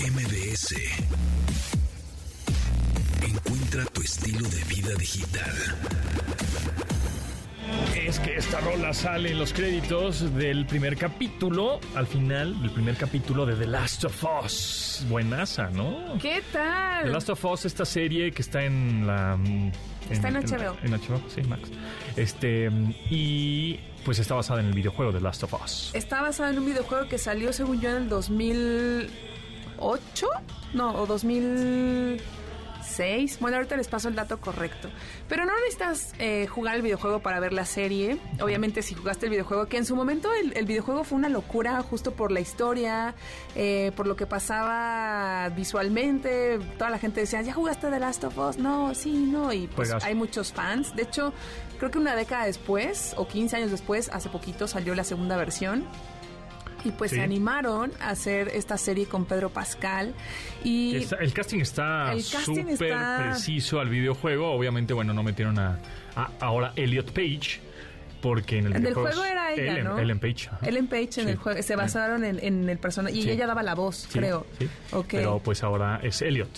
MBS. Encuentra tu estilo de vida digital. Es que esta rola sale en los créditos del primer capítulo, al final del primer capítulo de The Last of Us. Buenaza, ¿no? ¿Qué The tal? Last of Us, esta serie que está en la... mm, Está en HBO. En, HBO, sí, Max. Este, y pues está basada en el videojuego The Last of Us. Está basado en un videojuego que salió, según yo, en el 2008. No, o 2006. Bueno, ahorita les paso el dato correcto. Pero no necesitas eh, jugar el videojuego para ver la serie. Obviamente, si jugaste el videojuego, que en su momento el, el videojuego fue una locura, justo por la historia, eh, por lo que pasaba visualmente. Toda la gente decía, ¿ya jugaste The Last of Us? No, sí, no. Y pues hay muchos fans. De hecho, creo que una década después, o 15 años después, hace poquito salió la segunda versión. Y pues Sí. se animaron a hacer esta serie con Pedro Pascal. Y Está- el casting está súper está- preciso al videojuego. Obviamente, bueno, no metieron a, a- ahora Elliot Page, porque en el En el videojuego juego era ella, Ellen, ¿no? Ellen Page. ajá. Ellen Page en Sí. el juego, se basaron en, en el personaje. Y Sí. ella daba la voz, Sí, creo. sí. Ok. Pero pues ahora es Elliot.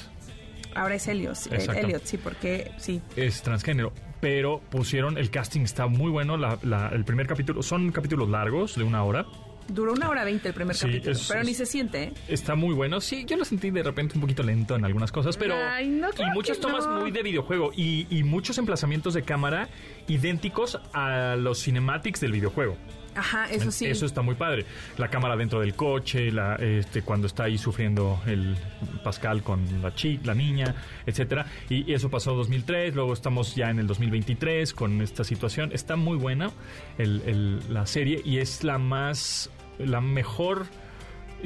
Ahora es Elliot. Elliot, sí, porque sí. es transgénero, pero pusieron el casting está muy bueno. la- la- el primer capítulo son capítulos largos de una hora. Duró una hora veinte el primer Sí, capítulo. es- pero ni se siente, ¿eh? Está muy bueno. Sí, yo lo sentí de repente un poquito lento en algunas cosas, pero Ay, no, claro y muchas que tomas no. muy de videojuego y, y muchos emplazamientos de cámara idénticos a los cinematics del videojuego. Ajá, eso sí. Eso está muy padre. La cámara dentro del coche, la, este, cuando está ahí sufriendo el Pascal con la chica, la niña, etcétera. Y eso pasó en 2003, luego estamos ya en el 2023 con esta situación. Está muy buena el- el- la serie y es la más, la mejor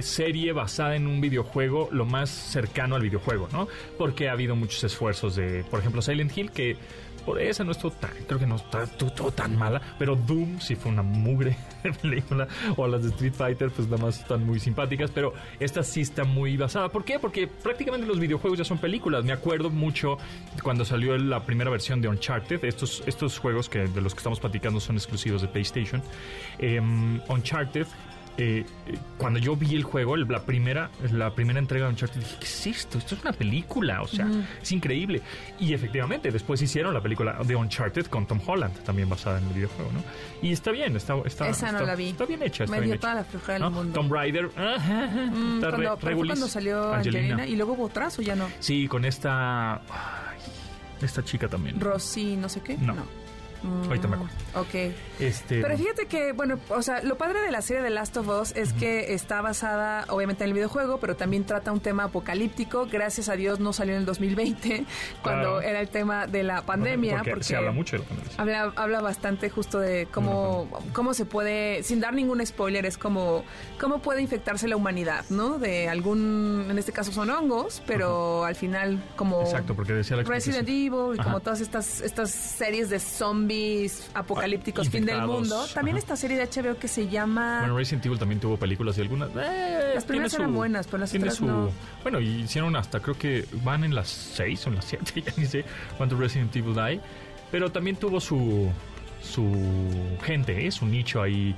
serie basada en un videojuego lo más cercano al videojuego, ¿no? Porque ha habido muchos esfuerzos de, por ejemplo, Silent Hill, que por esa no estuvo tan, creo que no todo tan mala, pero Doom sí fue una mugre película, o las de Street Fighter, pues nada más están muy simpáticas, pero esta sí está muy basada. ¿Por qué? Porque prácticamente los videojuegos ya son películas. Me acuerdo mucho cuando salió la primera versión de Uncharted, estos, estos juegos que de los que estamos platicando son exclusivos de PlayStation. Em, Uncharted eh, eh, cuando yo vi el juego, la primera, la primera entrega de Uncharted, dije, ¿qué es esto? Esto es una película, o sea, es increíble. Y efectivamente, después hicieron la película de Uncharted con Tom Holland, también basada en el videojuego, ¿no? Y está bien, está, está, Esa no está- la vi. Está bien hecha, está Me bien dio hecha, toda la flojera del ¿no? mundo. Tomb Raider, ajá, ajá, Mm, está re- cuando, regulis. cuando salió Angelina. y luego hubo otras o ya no. Sí, con esta... esta chica también. Rosy, no sé qué. No. Mm, Ahorita me acuerdo. Ok. Este, Pero fíjate que, bueno, o sea, lo padre de la serie de Last of Us es que está basada, obviamente, en el videojuego, pero también trata un tema apocalíptico. Gracias a Dios no salió en el 2020, cuando Claro. era el tema de la pandemia. porque, porque se habla mucho de la pandemia. Habla, habla bastante justo de cómo, cómo se puede, sin dar ningún spoiler, es como cómo puede infectarse la humanidad, ¿no? De algún, en este caso son hongos, pero al final como Exacto, porque decía la Resident. Evil y como todas estas, estas series de zombies apocalípticos, fin del mundo. También ajá. esta serie de HBO que se llama... Bueno, Resident Evil también tuvo películas y algunas. eh, Las primeras eran buenas, pero las otras su- no. Bueno, hicieron hasta, creo que van en las 6 o en las 7, ya ni sé cuánto Resident Evil hay. Pero también tuvo su, su gente, ¿eh? su nicho ahí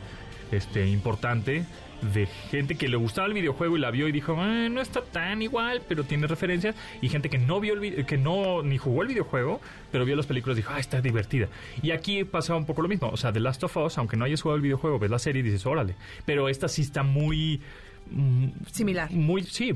este, importante de gente que le gustaba el videojuego y la vio y dijo, "Ah, no está tan igual, pero tiene referencias. Y gente que no vio el que no ni jugó el videojuego, pero vio las películas y dijo, ah, está divertida. Y aquí pasaba un poco lo mismo. O sea, The Last of Us, aunque no hayas jugado el videojuego, ves la serie y dices, órale. Pero esta sí está muy... mm, Similar. Muy, sí,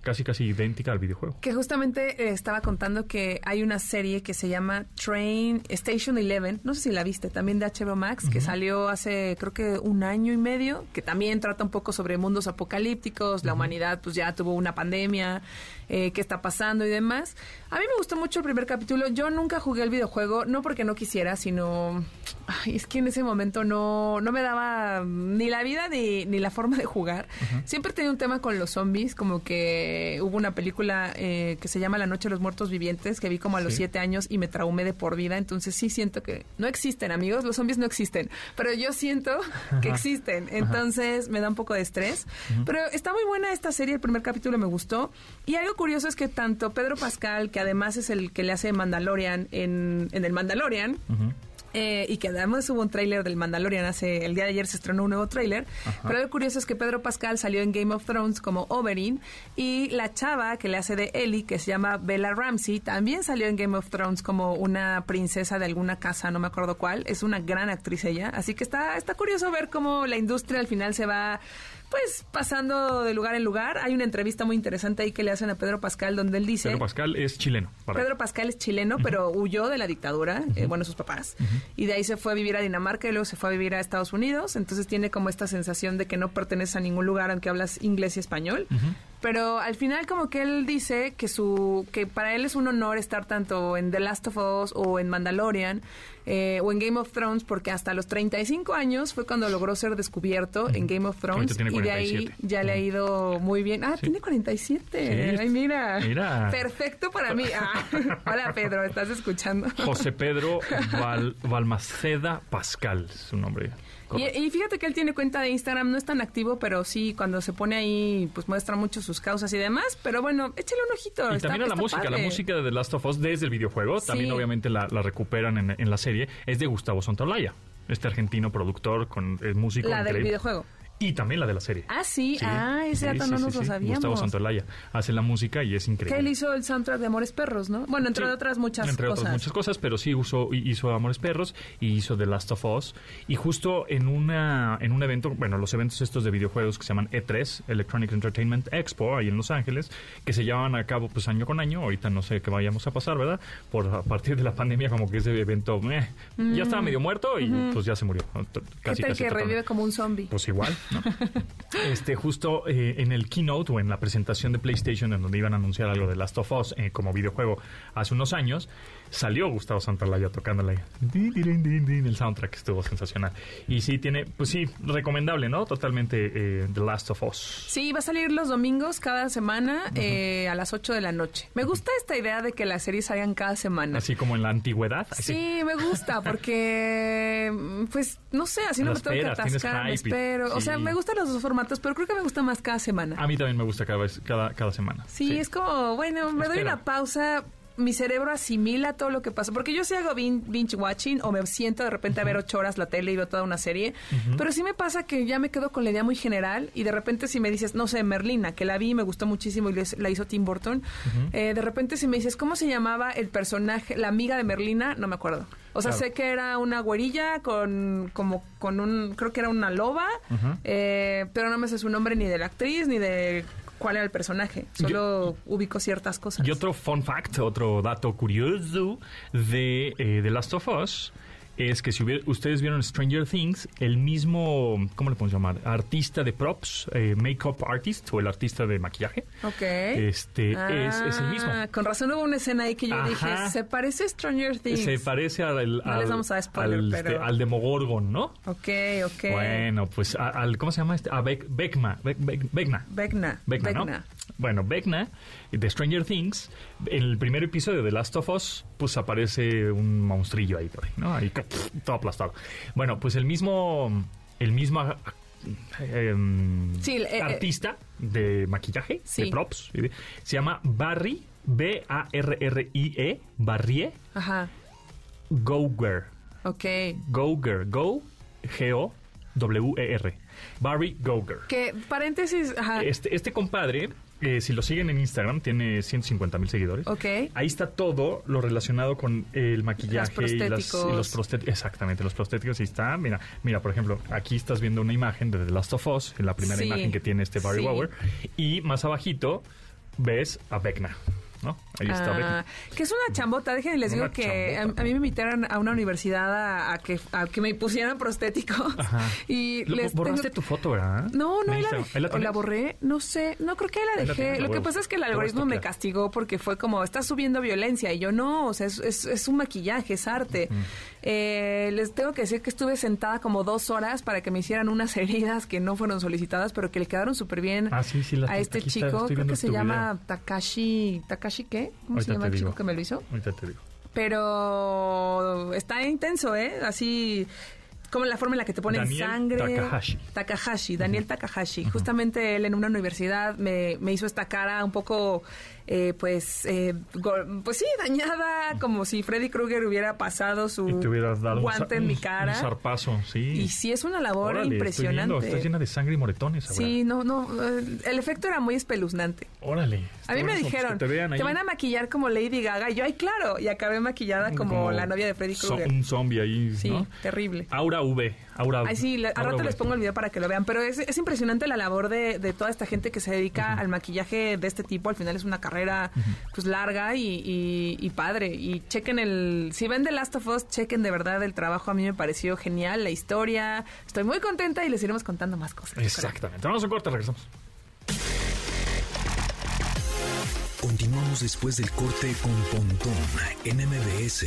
casi casi idéntica al videojuego. Que justamente eh, estaba contando que hay una serie que se llama Train Station Eleven, no sé si la viste, también de HBO Max, que salió hace creo que un año y medio, que también trata un poco sobre mundos apocalípticos, la humanidad pues ya tuvo una pandemia, eh, qué está pasando y demás. A mí me gustó mucho el primer capítulo, yo nunca jugué el videojuego, no porque no quisiera, sino... Ay, es que en ese momento no, no me daba ni la vida ni, ni la forma de jugar. Siempre tenía un tema con los zombies, como que hubo una película eh, que se llama La Noche de los Muertos Vivientes, que vi como a los Sí. siete años y me traumé de por vida. Entonces sí siento que no existen, amigos, los zombies no existen, pero yo siento que existen. Entonces me da un poco de estrés. Pero está muy buena esta serie, el primer capítulo me gustó. Y algo curioso es que tanto Pedro Pascal, que además es el que le hace Mandalorian en, en el Mandalorian, Eh, y que además hubo un tráiler del Mandalorian hace el día de ayer se estrenó un nuevo tráiler. Pero lo curioso es que Pedro Pascal salió en Game of Thrones como Oberyn y la chava que le hace de Ellie que se llama Bella Ramsey también salió en Game of Thrones como una princesa de alguna casa no me acuerdo cuál. Es una gran actriz ella. Así que está está curioso ver cómo la industria al final se va pues pasando de lugar en lugar. Hay una entrevista muy interesante ahí que le hacen a Pedro Pascal donde él dice... Pedro Pascal es chileno. Pedro Pascal es chileno, pero huyó de la dictadura, eh, bueno, sus papás. Y de ahí se fue a vivir a Dinamarca y luego se fue a vivir a Estados Unidos. Entonces tiene como esta sensación de que no pertenece a ningún lugar aunque hablas inglés y español. Pero al final como que él dice que su que para él es un honor estar tanto en The Last of Us o en Mandalorian eh, o en Game of Thrones porque hasta los 35 años fue cuando logró ser descubierto en Game of Thrones y de ahí ya le ha ido muy bien. Ah, tiene 47. Ay, mira. Mira. Perfecto para mí. Ah. Hola Pedro, ¿estás escuchando? José Pedro Balmaceda Pascal, su nombre. Y, fíjate que él tiene cuenta de Instagram, no es tan activo, pero sí, cuando se pone ahí, pues muestra mucho sus causas y demás. Pero bueno, échale un ojito. Y también a la música, la música de The Last of Us desde el videojuego, también obviamente la, recuperan en, la serie, es de Gustavo Santolaya, este argentino productor con el músico. La del videojuego. Y también la de la serie. Ah, sí. ah, ese dato no nos lo sabíamos. Gustavo Santolaya hace la música y es increíble. Que él hizo el soundtrack de Amores Perros, ¿no? Bueno, entre otras muchas entre cosas. Entre otras muchas cosas, pero sí hizo, hizo Amores Perros y hizo The Last of Us. Y justo en una en un evento, bueno, los eventos estos de videojuegos que se llaman E3, Electronic Entertainment Expo, ahí en Los Ángeles, que se llevan a cabo pues año con año. Ahorita no sé qué vayamos a pasar, ¿verdad? Por a partir de la pandemia como que ese evento eh, ya estaba mm. medio muerto y pues ya se murió. Casi, ¿Qué tal que revive como un zombie? Pues igual, ¿no? este, justo eh, en el keynote o en la presentación de PlayStation en donde iban a anunciar algo de Last of Us eh, como videojuego hace unos años, salió Gustavo Santaolalla tocándole el soundtrack estuvo sensacional. Y sí tiene pues sí recomendable no totalmente eh, The Last of Us. Sí va a salir los domingos cada semana eh, a las 8 de la noche. Me gusta esta idea de que las series salgan cada semana. Así como en la antigüedad. Sí me gusta porque pues no sé así no me tengo que atascar me espero. O sea me gustan los dos formatos pero creo que me gusta más cada semana a mí también me gusta cada vez cada, cada semana sí, es como bueno me doy una pausa mi cerebro asimila todo lo que pasa. Porque yo sí hago binge watching o me siento de repente a ver ocho horas la tele y veo toda una serie. Pero sí me pasa que ya me quedo con la idea muy general y de repente si me dices, no sé, Merlina, que la vi y me gustó muchísimo y la hizo Tim Burton, eh, de repente si me dices, ¿cómo se llamaba el personaje, la amiga de Merlina? No me acuerdo. O sea, sé que era una güerilla con como con un, creo que era una loba, eh, pero no me sé su nombre ni de la actriz ni de cuál era el personaje, solo ubico ciertas cosas. Y otro fun fact, otro dato curioso de eh, The Last of Us es que si ustedes vieron Stranger Things, el mismo, ¿cómo le podemos llamar? Artista de props, eh, makeup artist o el artista de maquillaje. Ok. Este es, es, el mismo. Ah, con razón hubo una escena ahí que yo dije, se parece a Stranger Things. Se parece al, no les vamos a spoiler, al, este, al Demogorgon, ¿no? Ok, ok. Bueno, pues al, ¿cómo se llama este? A Beck, Beckma, Beck, Beckna. Beckna. Beckna, ¿no? Bueno, Beckna, de Stranger Things, en el primer episodio de Last of Us, pues aparece un monstrillo ahí, ¿no? Ahí todo aplastado. Bueno, pues el mismo, el mismo em, eh, artista de maquillaje, de props, se llama Barry, B-A-R-R-I-E, Barrie. Ajá. Goger. Ok. Goger, Go, G-O, W-E-R. Barry Goger. Que, paréntesis, ajá. Este, este compadre eh, si lo siguen en Instagram, tiene 150 mil seguidores. Ok. Ahí está todo lo relacionado con el maquillaje y, los prostéticos. Exactamente, los prostéticos. Ahí está. Mira, mira, por ejemplo, aquí estás viendo una imagen de The Last of Us, en la primera imagen que tiene este Barry sí. Y más abajito ves a Beckna. ¿No? Ahí está ah, Que es una chambota. Déjenme les digo que a, mí me invitaron a una universidad a, que, a que me pusieran prostético. Ajá. Y les borraste tu foto, ¿verdad? No, no, la, dejé, la, la, borré. No sé. No, creo que la dejé. Lo que pasa es que el algoritmo me castigó porque fue como, estás subiendo violencia. Y yo, no, o sea, es, es, un maquillaje, es arte. Eh, les tengo que decir que estuve sentada como dos horas para que me hicieran unas heridas que no fueron solicitadas, pero que le quedaron súper bien ah, sí, sí, a este chico. creo que se llama Takashi... Takashi qué? ¿Cómo se llama el chico que me lo hizo? Ahorita te digo. Pero está intenso, ¿eh? Así como la forma en la que te ponen Daniel sangre. Takahashi. Takahashi, Daniel Takahashi. Justamente él en una universidad me, me hizo esta cara un poco, eh, pues, eh, pues sí, dañada, como si Freddy Krueger hubiera pasado su Y te hubieras dado un guante en mi cara. Un zarpazo, sí. Y sí es una labor Órale, estoy viendo, impresionante. Estás llena de sangre y moretones ahora. Sí, no, no, eh, el efecto era muy espeluznante. Órale. A mí está me pues, dijeron, te van a maquillar como Lady Gaga. Y yo, ay, claro. Y acabé maquillada como, la novia de Freddy Krueger. un zombie ahí, Sí, ¿no? terrible. Aura V. Aura Ay, sí, le- Aura rato les pongo el video para que lo vean. Pero es, es impresionante la labor de, de toda esta gente que se dedica al maquillaje de este tipo. Al final es una carrera pues larga y, y- y padre. Y chequen el... Si ven The Last of Us, chequen de verdad el trabajo. A mí me pareció genial, la historia. Estoy muy contenta y les iremos contando más cosas. Exactamente. Vamos a un corte, regresamos. Continuamos después del corte con Pontón en MBS.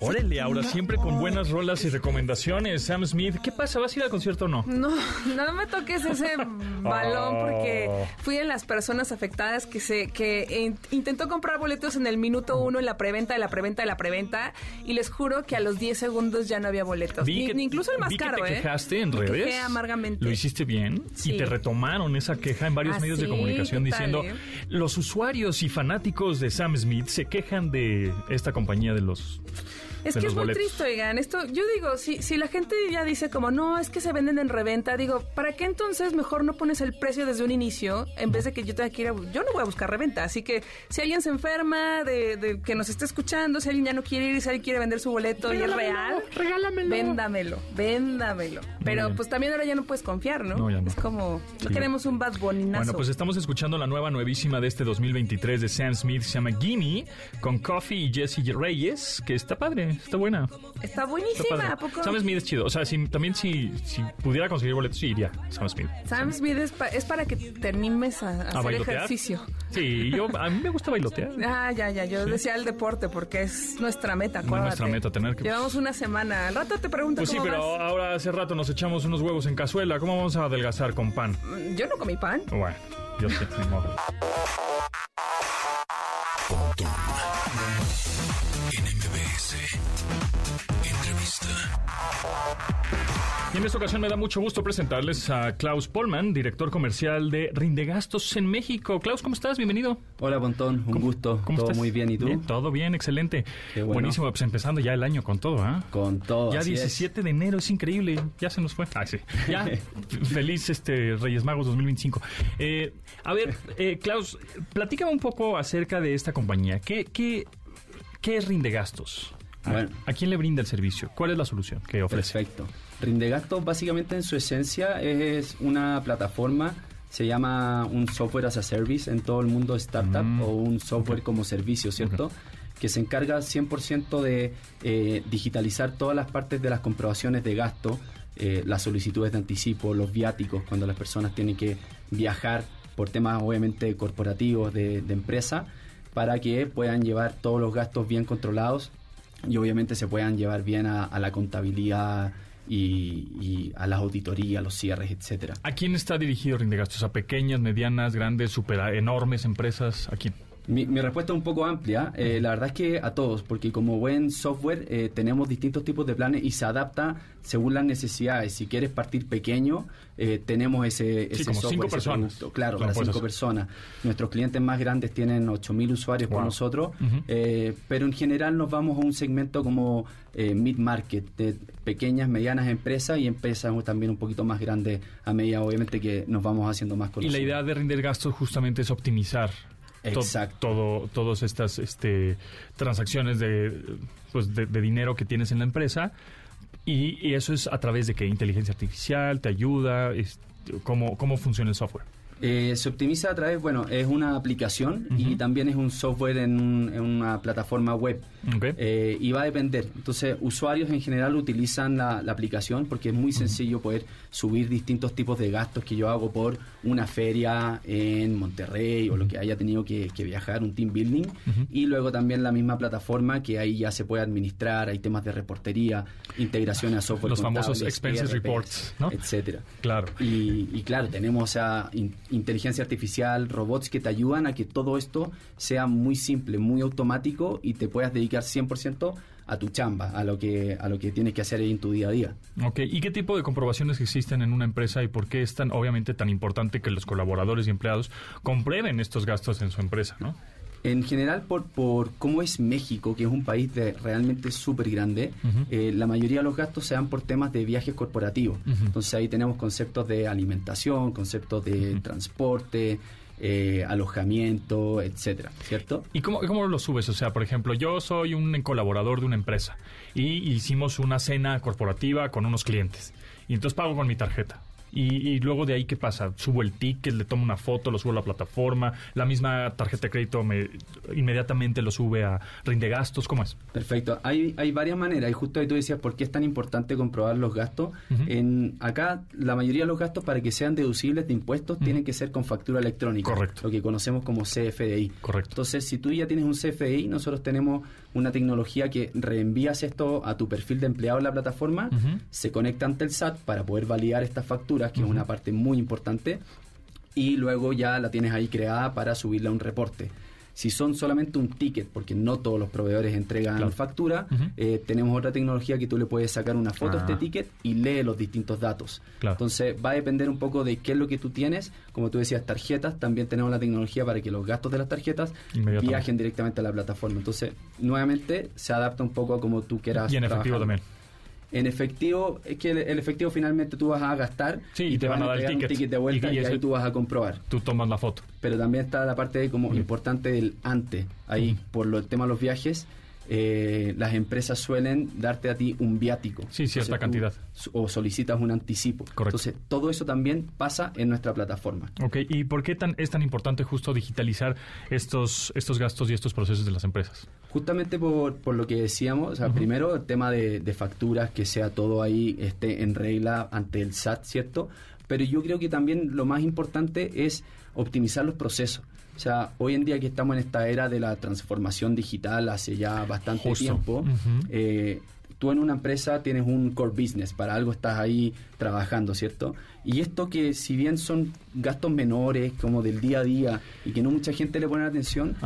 Órale, Aura, siempre con buenas rolas y recomendaciones. Sam Smith, ¿qué pasa? ¿Vas a ir al concierto o no? No, no me toques ese balón porque fui de las personas afectadas que se que in- intentó comprar boletos en el minuto uno en la preventa de la preventa de la preventa y les juro que a los 10 segundos ya no había boletos. Vi Ni, que- ni incluso el más vi que caro, te ¿eh? quejaste en redes. quejé amargamente. Lo hiciste bien Sí. y te retomaron esa queja en varios Ah, medios de comunicación ¿qué tal, diciendo eh? los usuarios y fanáticos de Sam Smith se quejan de esta compañía de los Es que es muy boletos. triste, oigan. Esto, yo digo, si, si la gente ya dice como, no, es que se venden en reventa, digo, ¿para qué entonces mejor no pones el precio desde un inicio en vez de que yo tenga que ir a... Yo no voy a buscar reventa, así que si alguien se enferma de, de que nos esté escuchando, si alguien ya no quiere ir, si alguien quiere vender su boleto y es real, regálamelo. véndamelo, véndamelo. Pero pues también ahora ya no puedes confiar, ¿no? No, ya no. Es como, no Sí. queremos un Bad Bunnynazo. Bueno, pues estamos escuchando la nueva nuevísima de este 2023 de Sam Smith, se llama Gimme, con Coffee y Jesse Reyes, que está padre, está buena. Está buenísima. ¿a poco? Sam Smith es chido, o sea, si, también si, si pudiera conseguir boletos, sí iría Sam Smith. Sam Smith es, pa- es para que te animes a, a ¿A hacer bailotear? ejercicio. Sí, yo, a mí me gusta bailotear. Ah, ya, ya. Yo decía el deporte porque es nuestra meta. acuérdate. nuestra meta, tener que- Llevamos una semana. Al rato te pregunto Pues sí, pero vas. ahora hace rato nos echamos unos huevos en cazuela. ¿Cómo vamos a adelgazar con pan? Yo no comí pan. Bueno, yo sé, Y en esta ocasión me da mucho gusto presentarles a Klaus Polman, director comercial de Rindegastos en México. Klaus, ¿cómo estás? Bienvenido. Hola, Pontón, un gusto. ¿Cómo todo estás? muy bien, ¿y tú? todo bien, excelente. Qué bueno. Buenísimo, pues empezando ya el año con todo, ¿ah? Con todo. Ya así es. 17 de enero, es increíble. Ya se nos fue. Ay, sí. Ya. Feliz este Reyes Magos 2025. Eh, a ver, eh, Klaus, platícame un poco acerca de esta compañía. ¿Qué, qué, qué es Rindegastos? ¿A, Bueno. ¿A quién le brinda el servicio? ¿Cuál es la solución que ofrece? Perfecto. Rindegasto básicamente en su esencia es una plataforma, se llama un software as a service en todo el mundo startup Mm. o un software como servicio, ¿cierto? Que se encarga 100% de eh, digitalizar todas las partes de las comprobaciones de gasto, eh, las solicitudes de anticipo, los viáticos, cuando las personas tienen que viajar por temas obviamente corporativos de, de empresa, para que puedan llevar todos los gastos bien controlados y obviamente se puedan llevar bien a, a la contabilidad y, y a las auditorías, los cierres, etcétera. ¿A quién está dirigido Rindegastos? ¿A pequeñas, medianas, grandes, super enormes empresas? ¿A quién? Mi, mi respuesta es un poco amplia. Eh, la verdad es que a todos, porque como buen software eh, tenemos distintos tipos de planes y se adapta según las necesidades. Si quieres partir pequeño, eh, tenemos ese, ese como software, cinco ese personas. producto. Claro, para cinco hacer. personas. Nuestros clientes más grandes tienen 8.000 usuarios Wow. con nosotros, eh, pero en general nos vamos a un segmento como eh, mid-market, de pequeñas, medianas empresas y empresas también un poquito más grandes a medida, obviamente, que nos vamos haciendo más Y conocidos. la idea de Rindegastos justamente es optimizar to- todo, todas estas este, transacciones de, pues, de, de dinero que tienes en la empresa. Y, y eso es a través de que inteligencia artificial te ayuda, es- cómo, cómo funciona el software. Eh, se optimiza a través, bueno, es una aplicación y también es un software en, un- en una plataforma web. Eh, y va a depender. Entonces, usuarios en general utilizan la, la aplicación porque es muy sencillo poder subir distintos tipos de gastos que yo hago por una feria en Monterrey o lo que haya tenido que, que viajar, un team building. Y luego también la misma plataforma que ahí ya se puede administrar, hay temas de reportería, integraciones a software. Los famosos expenses reports, ¿no? Etcétera. Claro. Y, y claro, tenemos in- inteligencia artificial, robots que te ayudan a que todo esto sea muy simple, muy automático y te puedas dedicar 100% a tu chamba, a lo que a lo que tienes que hacer en tu día a día. Ok, ¿y qué tipo de comprobaciones existen en una empresa y por qué es tan obviamente tan importante que los colaboradores y empleados comprueben estos gastos en su empresa, ¿no? En general, por, por cómo es México, que es un país de, realmente súper grande, eh, la mayoría de los gastos se dan por temas de viajes corporativos. Entonces ahí tenemos conceptos de alimentación, conceptos de transporte, eh, alojamiento, etcétera, ¿cierto? ¿Y cómo, cómo lo subes? O sea, por ejemplo, yo soy un colaborador de una empresa y hicimos una cena corporativa con unos clientes y entonces pago con mi tarjeta. Y, luego de ahí, ¿qué pasa? Subo el ticket, le tomo una foto, lo subo a la plataforma, la misma tarjeta de crédito me inmediatamente lo sube a rinde gastos, ¿cómo es? Perfecto. Hay, hay varias maneras y justo ahí tú decías por qué es tan importante comprobar los gastos. en Acá la mayoría de los gastos para que sean deducibles de impuestos tienen que ser con factura electrónica. Correcto. Lo que conocemos como CFDI. Correcto. Entonces, si tú ya tienes un CFDI, nosotros tenemos una tecnología que reenvías esto a tu perfil de empleado en la plataforma, se conecta ante el SAT para poder validar estas facturas, que es una parte muy importante, y luego ya la tienes ahí creada para subirla a un reporte. Si son solamente un ticket, porque no todos los proveedores entregan factura, eh, tenemos otra tecnología que tú le puedes sacar una foto a este ah. ticket y lee los distintos datos. Entonces va a depender un poco de qué es lo que tú tienes. Como tú decías, tarjetas, también tenemos la tecnología para que los gastos de las tarjetas viajen directamente a la plataforma. Entonces, nuevamente, se adapta un poco a como tú quieras. Y en efectivo también. En efectivo, es que el, efectivo finalmente tú vas a gastar y te, van, a dar el ticket. de vuelta y, ahí tú vas a comprobar. Tú tomas la foto. Pero también está la parte como importante del antes. Ahí, por lo, el tema de los viajes, eh, las empresas suelen darte a ti un viático. Sí, cierta cantidad. O solicitas un anticipo. Correcto. Entonces, todo eso también pasa en nuestra plataforma. Ok, ¿y por qué tan, es tan importante justo digitalizar estos, estos gastos y estos procesos de las empresas? Justamente por, por lo que decíamos, o sea, primero el tema de, de facturas, que sea todo ahí esté en regla ante el SAT, ¿cierto? Pero yo creo que también lo más importante es optimizar los procesos. O sea, hoy en día que estamos en esta era de la transformación digital hace ya bastante tiempo, eh, tú en una empresa tienes un core business, para algo estás ahí trabajando, ¿cierto? Y esto que si bien son gastos menores, como del día a día, y que no mucha gente le pone atención,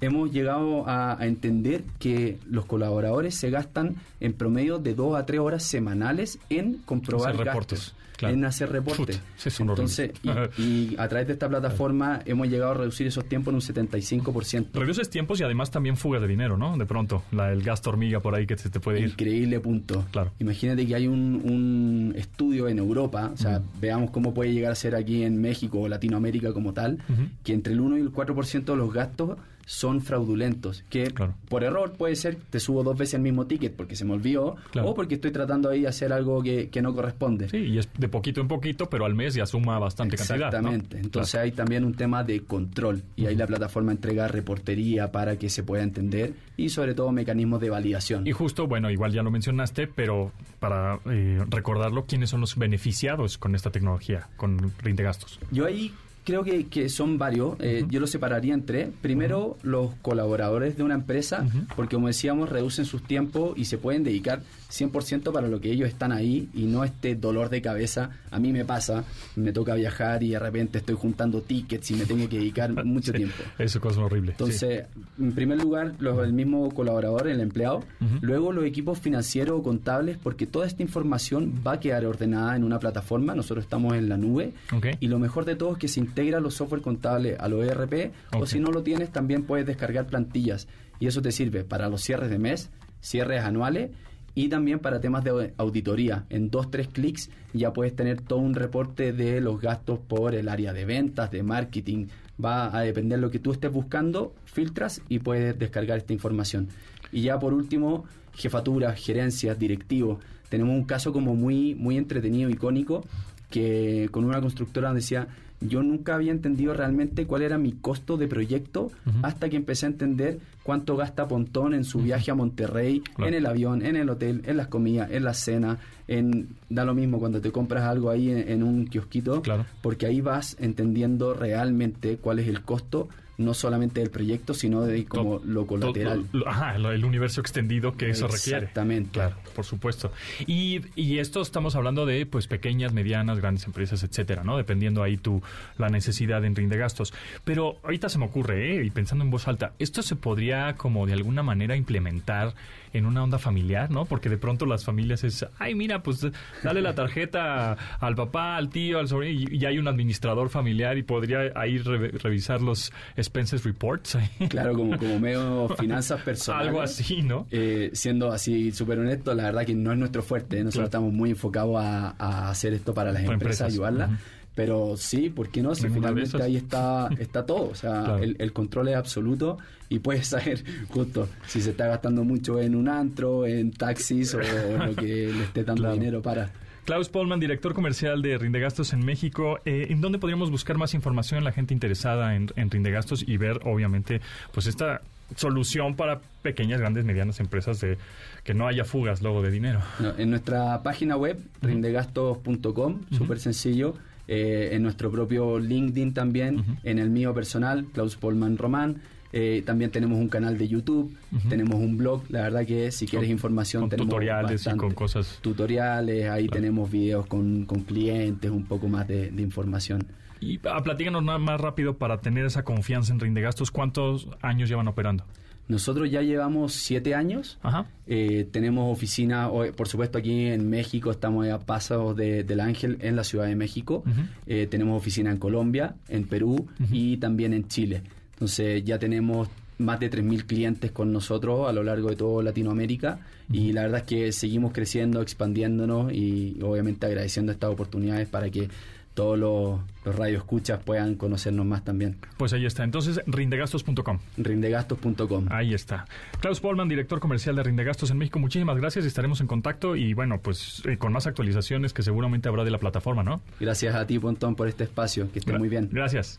hemos llegado a, entender que los colaboradores se gastan en promedio de dos a tres horas semanales en comprobar gastos en hacer reportes. Entonces, y, a través de esta plataforma hemos llegado a reducir esos tiempos en un 75%. Reduces tiempos y además también fuga de dinero, ¿no? De pronto, la, el gasto hormiga por ahí que se te puede ir. Increíble punto. Claro. Imagínate que hay un, estudio en Europa, o sea, veamos cómo puede llegar a ser aquí en México o Latinoamérica como tal, que entre el 1 y el 4% de los gastos son fraudulentos, que por error puede ser te subo dos veces el mismo ticket porque se me olvidó o porque estoy tratando ahí de hacer algo que, no corresponde. Sí, y es de poquito en poquito, pero al mes ya suma bastante cantidad. Exactamente, entonces hay también un tema de control y ahí la plataforma entrega reportería para que se pueda entender y sobre todo mecanismos de validación. Y justo, bueno, igual ya lo mencionaste, pero para eh, recordarlo, ¿quiénes son los beneficiados con esta tecnología, con rinde gastos? Yo ahí creo que, que son varios. Eh, yo los separaría en tres. Primero, los colaboradores de una empresa, porque como decíamos, reducen sus tiempos y se pueden dedicar 100% para lo que ellos están ahí y no este dolor de cabeza. A mí me pasa, me toca viajar y de repente estoy juntando tickets y me tengo que dedicar mucho tiempo. Eso es cosa horrible. Entonces, en primer lugar, los, el mismo colaborador, el empleado. Luego, los equipos financieros o contables, porque toda esta información va a quedar ordenada en una plataforma. Nosotros estamos en la nube. Y lo mejor de todo es que se integra los software contables a los ERP. O si no lo tienes, también puedes descargar plantillas. Y eso te sirve para los cierres de mes, cierres anuales y también para temas de auditoría. En dos, tres clics ya puedes tener todo un reporte de los gastos por el área de ventas, de marketing. Va a depender de lo que tú estés buscando, filtras y puedes descargar esta información. Y ya por último, jefatura, gerencias, directivos. Tenemos un caso como muy, muy entretenido, icónico, que con una constructora decía, yo nunca había entendido realmente cuál era mi costo de proyecto hasta que empecé a entender cuánto gasta Pontón en su viaje a Monterrey, en el avión, en el hotel, en las comidas, en la cena, en da lo mismo cuando te compras algo ahí en, un kiosquito, porque ahí vas entendiendo realmente cuál es el costo no solamente del proyecto, sino de como lo colateral. Lo- ajá, lo- el universo extendido que eso requiere. Exactamente. Claro, por supuesto. Y, y esto estamos hablando de pues pequeñas, medianas, grandes empresas, etcétera, ¿no? Dependiendo ahí tu la necesidad en rinde gastos. Pero ahorita se me ocurre, ¿eh? y pensando en voz alta, esto se podría como de alguna manera implementar en una onda familiar, ¿no? Porque de pronto las familias es, ay, mira, pues dale la tarjeta al papá, al tío, al sobrino, y, y hay un administrador familiar y podría ahí re- revisar los expenses reports. Claro, como, como medio finanzas personales. Algo así, ¿no? Eh, siendo así súper honesto, la verdad que no es nuestro fuerte. ¿eh? Nosotros Claro. estamos muy enfocados a, a hacer esto para las Para empresas, empresas. ayudarlas. Pero sí, ¿por qué no? Si finalmente ahí está, está todo. O sea, Claro. el, el control es absoluto y puedes saber justo si se está gastando mucho en un antro, en taxis o lo que le esté dando Claro. dinero para. Klaus Polman, director comercial de Rindegastos en México. Eh, ¿En dónde podríamos buscar más información la gente interesada en, en Rindegastos y ver, obviamente, pues esta solución para pequeñas, grandes, medianas empresas de que no haya fugas luego de dinero? No, en nuestra página web, rindegastos.com, súper sencillo. eh, en nuestro propio LinkedIn también, en el mío personal, Klaus Polman Román. Eh, también tenemos un canal de YouTube, tenemos un blog. La verdad que si quieres Con- información, con tenemos tutoriales y con cosas. Tutoriales, ahí Claro. tenemos videos con, con clientes, un poco más de, de información. Y ah, platícanos nada más rápido para tener esa confianza en Rindegastos. ¿Cuántos años llevan operando? Nosotros ya llevamos siete años. Ajá. Eh, tenemos oficina, por supuesto, aquí en México, estamos a pasos de- del Ángel en la Ciudad de México. Eh, tenemos oficina en Colombia, en Perú y también en Chile. Entonces ya tenemos más de 3.000 clientes con nosotros a lo largo de toda Latinoamérica y la verdad es que seguimos creciendo, expandiéndonos y obviamente agradeciendo estas oportunidades para que todos los, los radioescuchas puedan conocernos más también. Pues ahí está. Entonces, rindegastos.com. Rindegastos.com. Ahí está. Klaus Polman, director comercial de Rindegastos en México. Muchísimas gracias. Estaremos en contacto y bueno, pues eh, con más actualizaciones que seguramente habrá de la plataforma, ¿no? Gracias a ti, Pontón, por este espacio. Que esté Gra- muy bien. Gracias.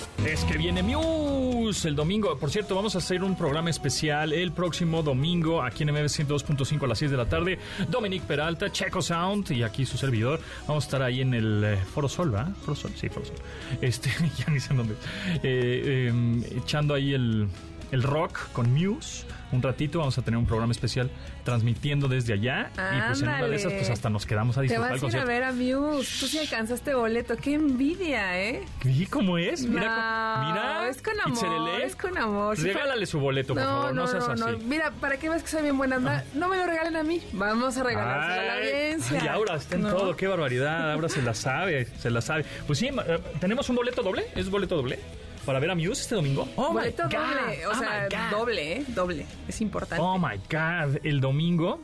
Es que viene Muse el domingo. Por cierto, vamos a hacer un programa especial el próximo domingo aquí en MBS 102.5 a las 6 de la tarde. Dominic Peralta, Checo Sound y aquí su servidor. Vamos a estar ahí en el eh, Foro Sol, ¿verdad? Foro sí, Foro Sol. Este, ya ni sé dónde. Eh, eh, echando ahí el, el rock con Muse. Un ratito vamos a tener un programa especial transmitiendo desde allá. Y pues en una de esas, pues hasta nos quedamos a Te disfrutar vas el a ir a ver a Muse. Tú sí alcanzaste boleto. ¡Qué envidia, eh! ¿Y cómo es? Mira, no, mira. es con amor, es con amor. Regálale su boleto, por favor, no, seas así. Mira, para que veas que soy bien buena no me lo regalen a mí. Vamos a regalárselo a la audiencia. ay, Aura está en No. todo, qué barbaridad. Aura se la sabe, se la sabe. Pues sí, eh, tenemos un boleto doble. ¿Es boleto doble? Para ver a Muse este domingo. Oh my Boleto God, doble, o oh sea, doble, ¿eh? Doble. Es importante. Oh my God. El domingo.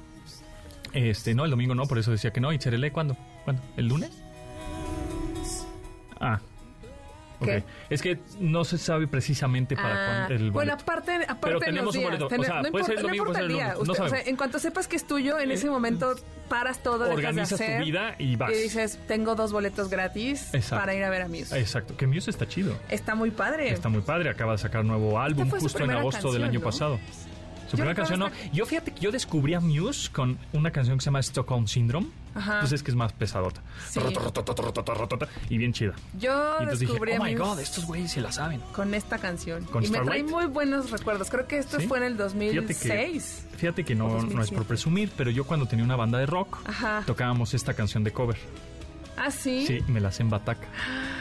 Este, no, el domingo no, por eso decía que no. ¿Y Cherele cuándo? ¿Cuándo? ¿El lunes? Ah. Ok. ¿Qué? Es que no se sabe precisamente para Ah, cuándo el boleto. bueno, aparte, aparte Pero tenemos los un días. boleto. O Tener- sea, no puede ser el importa, domingo, no puede ser el importa el día. lunes. No Usted- o sea, en cuanto sepas que es tuyo, en ese momento paras todo, dejas de Organizas tu hacer. vida y vas. Y dices, tengo dos boletos gratis Exacto. para ir a ver a Muse. Exacto. Que Muse está chido. Está muy padre. Está muy padre, acaba de sacar nuevo álbum justo en agosto del año ¿no? pasado. Su primera canción, no. Yo fíjate que yo descubrí a Muse con una canción que se llama Stockholm Syndrome. Ajá. Pues es que es más pesadota. Sí. Y bien chida. Yo y entonces dije, oh my god, estos güeyes se la saben. Con esta canción. Con y Star me trae muy buenos recuerdos. Creo que esto fue en el 2006. Fíjate que, no, no, es por presumir, pero yo cuando tenía una banda de rock, tocábamos esta canción de cover. ¿Ah, sí? Sí, me la hacen bataca.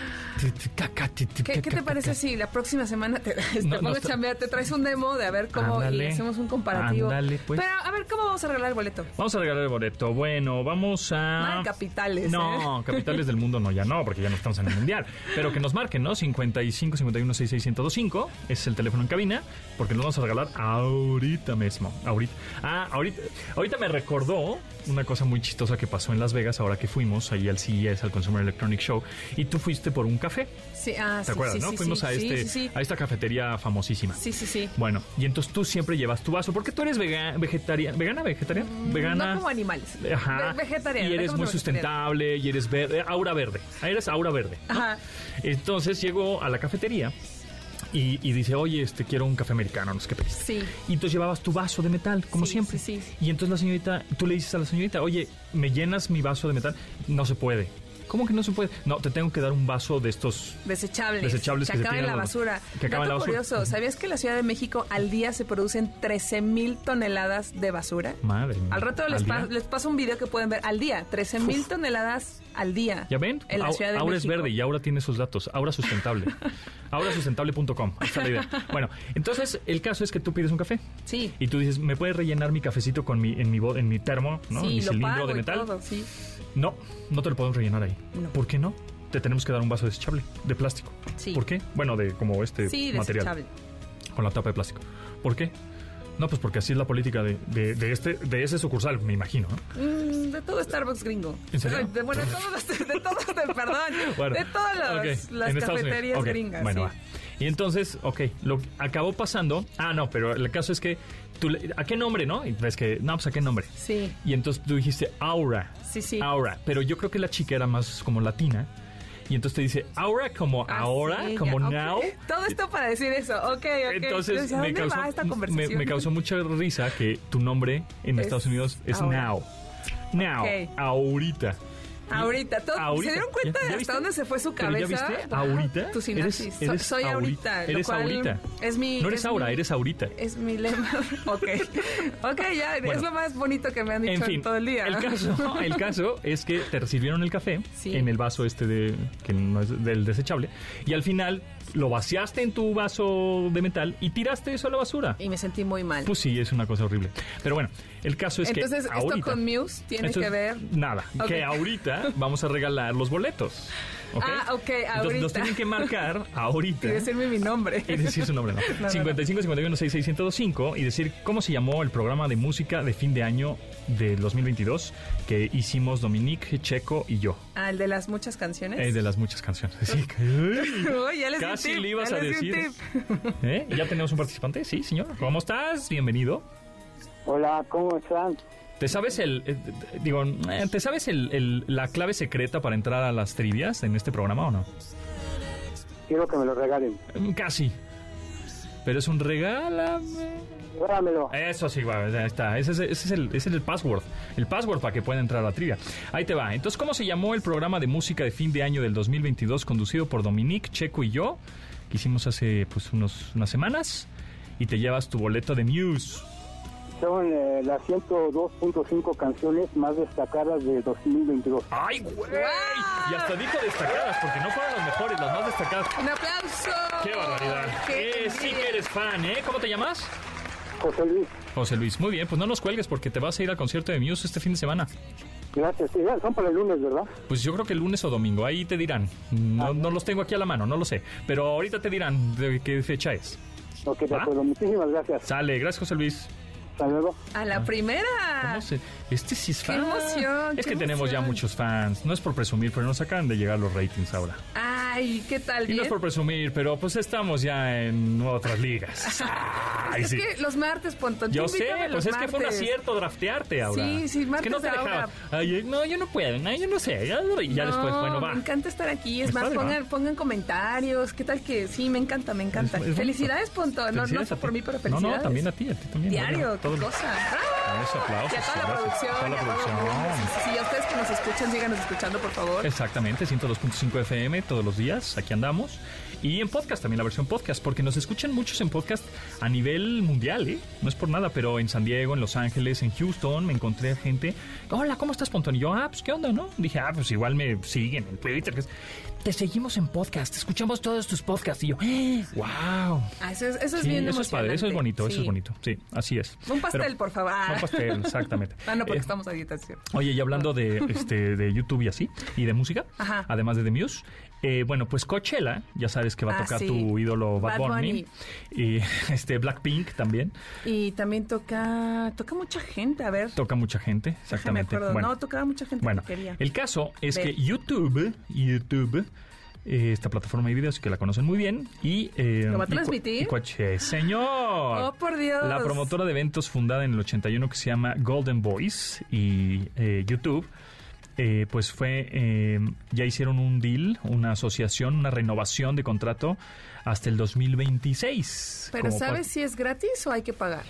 ¿Qué, te parece si la próxima semana te, te No, no a chambear, te traes un demo de a ver cómo hacemos un comparativo? Ándale, pues. Pero a ver, ¿cómo vamos a arreglar el boleto? Vamos a regalar el boleto. Bueno, vamos a. De capitales, No, capitales del mundo no, ya no, porque ya no estamos en el mundial. Pero que nos marquen, ¿no? 55 51 66 1025 es el teléfono en cabina, porque lo vamos a regalar ahorita mismo. Ahorita. Ah, ahorita, ahorita me recordó una cosa muy chistosa que pasó en Las Vegas ahora que fuimos ahí al CES, al Consumer Electronic Show, y tú fuiste por un café. Sí, ah, ¿Te sí, acuerdas, sí, no? sí, Fuimos a, este, a esta cafetería famosísima. Sí, sí, sí. Bueno, y entonces tú siempre llevas tu vaso, porque tú eres vega, vegetaria, vegana, vegetariana, vegana. Mm, No como animales. Ajá. Ve- vegetariana, Y eres muy vegetariana. sustentable y eres verde, aura verde. Eres aura verde. ¿no? Ajá. Entonces llego a la cafetería y, y dice, oye, este quiero un café americano, no sé qué pediste. Sí. Y entonces llevabas tu vaso de metal, como Sí, siempre. sí, sí. Y entonces la señorita, tú le dices a la señorita, oye, ¿me llenas mi vaso de metal? No se puede. ¿Cómo que no se puede? No, te tengo que dar un vaso de estos Desechables. Desechables que, que se acaban en la basura. que acaban en la Dato basura. curioso, ¿sabías que en la Ciudad de México al día se producen 13 mil toneladas de basura? Madre mía. Al rato les, ¿Al pa- día? les paso un video que pueden ver al día. 13 mil toneladas al día. ¿Ya ven? En la Au- Ciudad de Aura México. es verde y Aura tiene sus datos. Aura sustentable. Está la idea. Bueno, entonces el caso es que tú pides un café. Sí. Y tú dices, ¿me puedes rellenar mi cafecito con mi, en, mi, en mi termo, ¿no? en sí, mi lo cilindro pago de y metal? todo, sí. No, no te lo podemos rellenar ahí. No. ¿Por qué no? Te tenemos que dar un vaso desechable, de plástico. Sí. ¿Por qué? Bueno, de como este Sí, material. desechable. Con la tapa de plástico. ¿Por qué? No, pues porque así es la política de, de, de este, de ese sucursal, me imagino. ¿no? Mm, de todo Starbucks gringo. ¿En serio? De, bueno, de todos los, de todos, de- perdón. Bueno, de todas las, cafeterías gringas. Bueno, sí. va. Y entonces, ok, lo acabó pasando. Ah, no, pero el caso es que. Tú, le- ¿A qué nombre, no? Y ves que. No, pues a qué nombre. Sí, Y entonces tú dijiste Aura. sí, sí. Aura. Pero yo creo que la chica era más como latina. Y entonces te dice Aura como Ah, ahora, sí, como ya, now. Todo esto para decir eso. Ok, ok. Entonces me ¿dónde causó, va esta me, conversación? me causó mucha risa que tu nombre en Es Estados Unidos es. Now. Now, ahorita. Ahorita, todo- Ahorita. ¿se dieron cuenta ¿Ya- hasta dónde se fue su Pero ya cabeza? viste, ahorita. Tu sinapsis. Eres- eres soy ahorita. Eres cual ahorita. Es mi, No eres es mi- eres ahorita. Es mi lema. ok. Ok, ya. Bueno. es lo más bonito que me han dicho En fin, todo el día. el caso, el caso es que te sirvieron el café Sí. en el vaso este de que no es del desechable y al final lo vaciaste en tu vaso de metal y tiraste eso a la basura. Y me sentí muy mal. Pues sí, es una cosa horrible. Pero bueno, el caso es Entonces, que esto ahorita, con Muse tiene esto que ver. Nada, que ahorita vamos a regalar los boletos. ¿Ok? Ah, ok, Entonces nos ahorita. tienen que marcar ahorita. Y decirme mi nombre. Y decir su nombre, ¿no? no. 55 51 66 1025 y decir cómo se llamó el programa de música de fin de año del 2022 que hicimos Dominique, Checo y yo. Ah, el de las muchas canciones. Eh, de las muchas canciones. Sí, ya les Casi tip, le ibas ya a les decir. tip. ¿Eh? ¿Ya tenemos un participante? Sí, señor. ¿Cómo estás? Bienvenido. Hola, ¿cómo están? ¿Te sabes el, eh, digo, eh, ¿te sabes el, el- la clave secreta para entrar a las trivias en este programa o no? Quiero que me lo regalen. Mm, Casi. Pero es un regálame. Dámelo. Eso sí, va, ya está. Ese es, ese es el, ese es el password. El password para que pueda entrar a la trivia. Ahí te va. Entonces, ¿cómo se llamó el programa de música de fin de año del 2022 conducido por Dominique, Checo y yo? Que hicimos hace pues unos, unas semanas. Y te llevas tu boleto de Muse. Son eh, las 102.5 canciones más destacadas de 2022. ¡Ay, güey! Y hasta dijo destacadas, porque no fueron las mejores, las más destacadas. Un aplauso. ¡Qué barbaridad! Qué Eh, sí que eres fan, ¿eh? ¿Cómo te llamas? José Luis, José Luis. Muy bien, pues no nos cuelgues porque te vas a ir al concierto de Muse este fin de semana. gracias. Sí, ya son para el lunes, ¿verdad? Pues yo creo que el lunes o domingo, ahí te dirán. No, no los tengo aquí a la mano, no lo sé. Pero ahorita te dirán de qué fecha es. Ok, de acuerdo. Muchísimas gracias. Sale, gracias José Luis. Hasta luego. A la primera. ¿Cómo se- Este sí es Qué fan. emoción, Es qué que tenemos ya muchos fans. No es por presumir, pero nos acaban de llegar los ratings ahora. Ay, ¿qué tal? Y no es por presumir, pero pues estamos ya en otras ligas. Ay, es sí. que los martes, Pontón. Yo sé, pues es que fue un martes. acierto draftearte ahora. Sí, sí, Es que martes no te de dejaba. Ay, no, yo no puedo, no, yo no sé. ya- Y ya No, después, bueno, va. Me encanta estar aquí. Es más, pongan, comentarios. ¿Qué tal que? Sí, me encanta, me encanta. Es- es bonito. felicidades, Pontón. No, no por mí, pero No, felicidades. no, también a ti, a ti también. Diario, qué cosa. Eso, aplausos. Y a toda la gracias. Producción. Toda la producción. y a ustedes que nos escuchan, síganos escuchando, por favor. Exactamente, 102.5 FM todos los días, aquí andamos. Y en podcast también, la versión podcast, porque nos escuchan muchos en podcast a nivel mundial, ¿eh? No es por nada, pero en San Diego, en Los Ángeles, en Houston, me encontré gente. Hola, ¿cómo estás, Pontón? Y yo, ah, pues, ¿qué onda, no? Dije, ah, pues igual me siguen en Twitter. que es- Te seguimos en podcast, escuchamos todos tus podcasts. Y yo, ¡wow! Ah, eso es, eso es Sí, bien eso es padre, eso es bonito, eso Sí. es bonito. Sí, así es. Un pastel, Pero- por favor. Un pastel, exactamente. Ah, no, porque Eh, estamos a dieta, sí. Oye, y hablando de, este, de YouTube y así, y de música, Ajá. además de The Muse, eh, bueno, pues Coachella, ya sabes que va a Ah, tocar sí. tu ídolo Bad, Bad Bunny, Bunny. y este Blackpink también, Y también toca toca mucha gente, a ver. toca mucha gente, exactamente. Bueno, No, tocaba mucha gente bueno, que quería. el caso es Ver. que YouTube, YouTube, eh, esta plataforma de videos que la conocen muy bien, y... eh, ¿Lo va a transmitir? y Coachella, señor. Oh, por Dios. La promotora de eventos fundada en el 81 que se llama Golden Voice y eh, YouTube eh, pues fue, eh, ya hicieron un deal, una asociación, una renovación de contrato hasta el 2026. Pero ¿sabes si es gratis o hay que pagar?